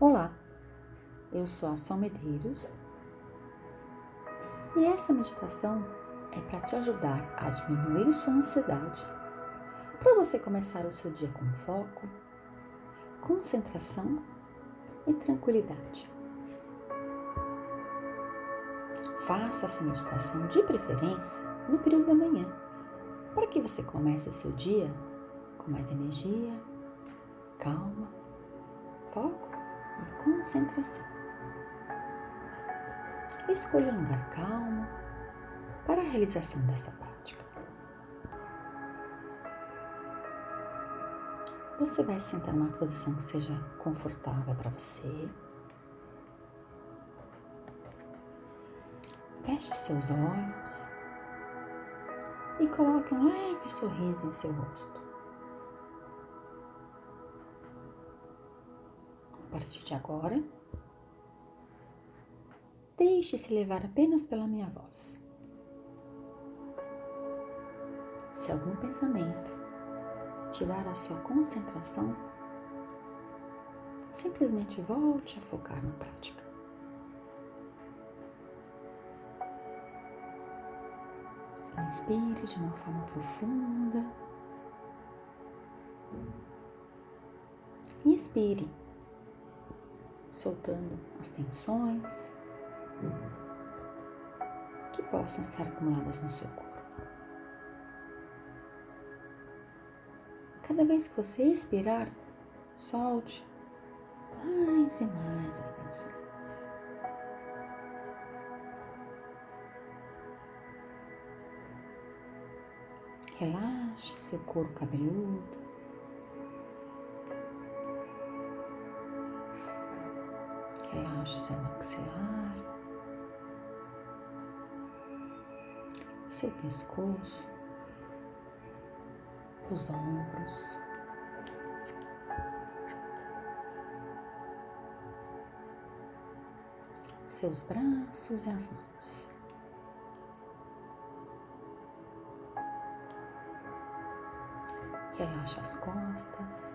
Olá, eu sou a Sol Medeiros e essa meditação é para te ajudar a diminuir sua ansiedade, para você começar o seu dia com foco, concentração e tranquilidade. Faça essa meditação de preferência no período da manhã, para que você comece o seu dia com mais energia, calma, foco concentração. Escolha um lugar calmo para a realização dessa prática. Você vai sentar numa posição que seja confortável para você. Feche seus olhos e coloque um leve sorriso em seu rosto. Partir de agora, deixe-se levar apenas pela minha voz. Se algum pensamento tirar a sua concentração, simplesmente volte a focar na prática. Inspire de uma forma profunda. E expire soltando as tensões que possam estar acumuladas no seu corpo. Cada vez que você expirar, solte mais e mais as tensões. Relaxe seu couro cabeludo. Relaxe seu maxilar, seu pescoço, os ombros. Seus braços e as mãos. Relaxa as costas,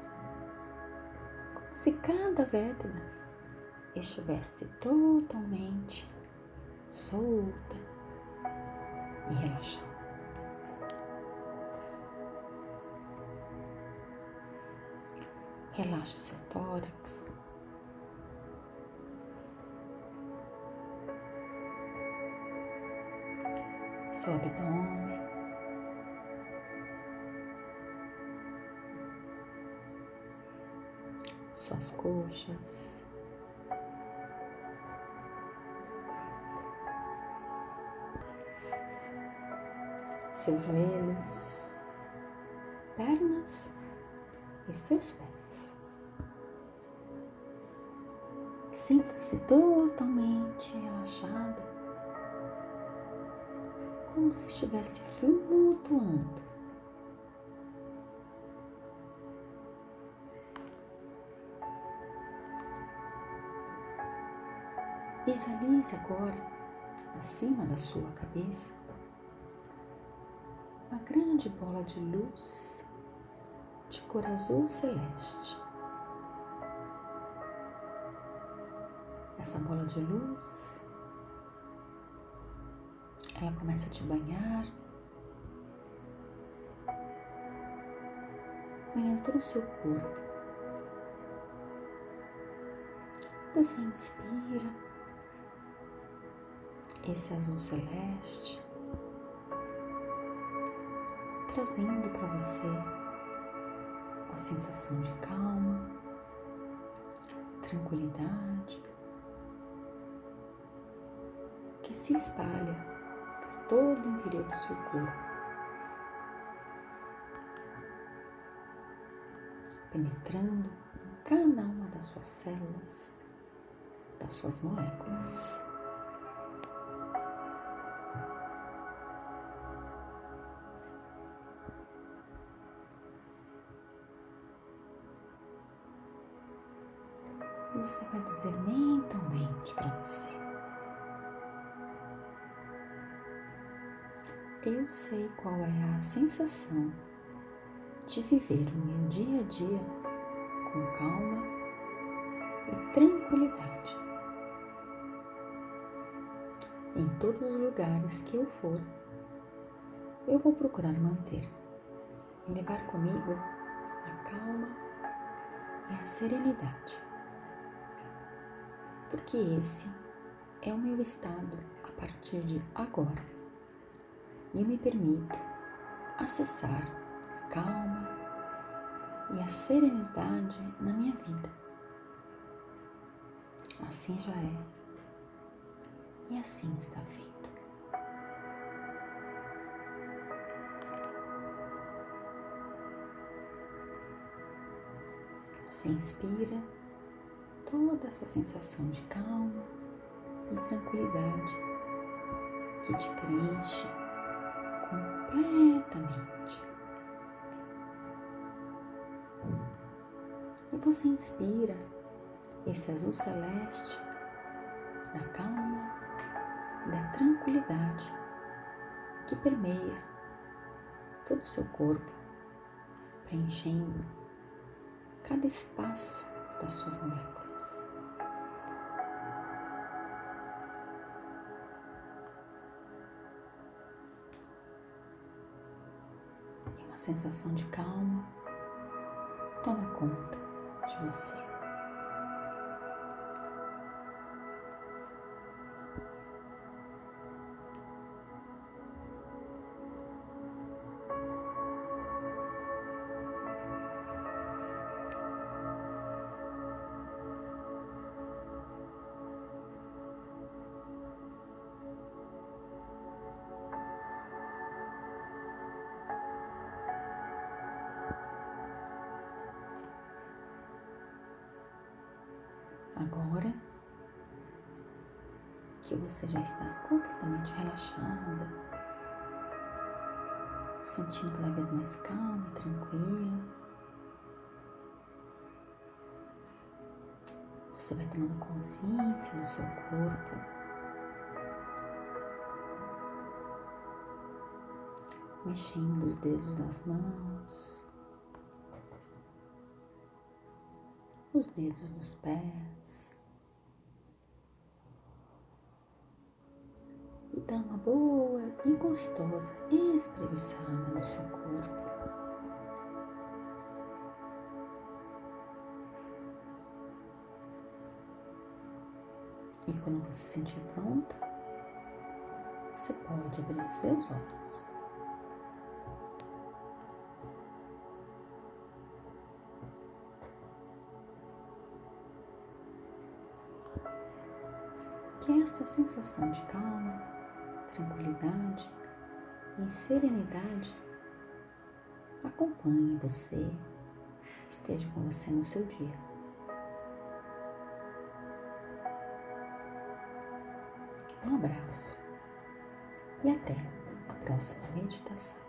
como se cada vértebra estivesse totalmente solta e relaxada. Relaxe seu tórax. Seu abdômen. Suas coxas. Seus joelhos, pernas e seus pés. Sinta-se totalmente relaxada, como se estivesse flutuando. Visualize agora, acima da sua cabeça, grande bola de luz de cor azul celeste. Essa bola de luz, ela começa a te banhar, banhando todo o seu corpo. Você inspira esse azul celeste trazendo para você a sensação de calma, tranquilidade, que se espalha por todo o interior do seu corpo, penetrando em cada uma das suas células, das suas moléculas. Você vai dizer mentalmente para você: Eu sei qual é a sensação de viver o meu dia a dia com calma, e tranquilidade. Em todos os lugares que eu for, eu vou procurar manter e levar comigo a calma e a serenidade. Porque esse é o meu estado a partir de agora. E eu me permito acessar a calma e a serenidade na minha vida. Assim já é. E assim está feito. Você inspira toda essa sensação de calma e tranquilidade que te preenche completamente. E você inspira esse azul celeste da calma e da tranquilidade que permeia todo o seu corpo, preenchendo cada espaço das suas moléculas. Uma sensação de calma toma conta de você. Agora que você já está completamente relaxada, sentindo cada vez mais calma e tranquila, você vai tomando consciência do seu corpo. Mexendo os dedos das mãos, os dedos dos pés. E dá uma boa e gostosa espreguiçada no seu corpo. E quando você se sentir pronta, você pode abrir os seus olhos. Que esta sensação de calma, tranquilidade e serenidade acompanhe você, esteja com você no seu dia. Um abraço e até a próxima meditação.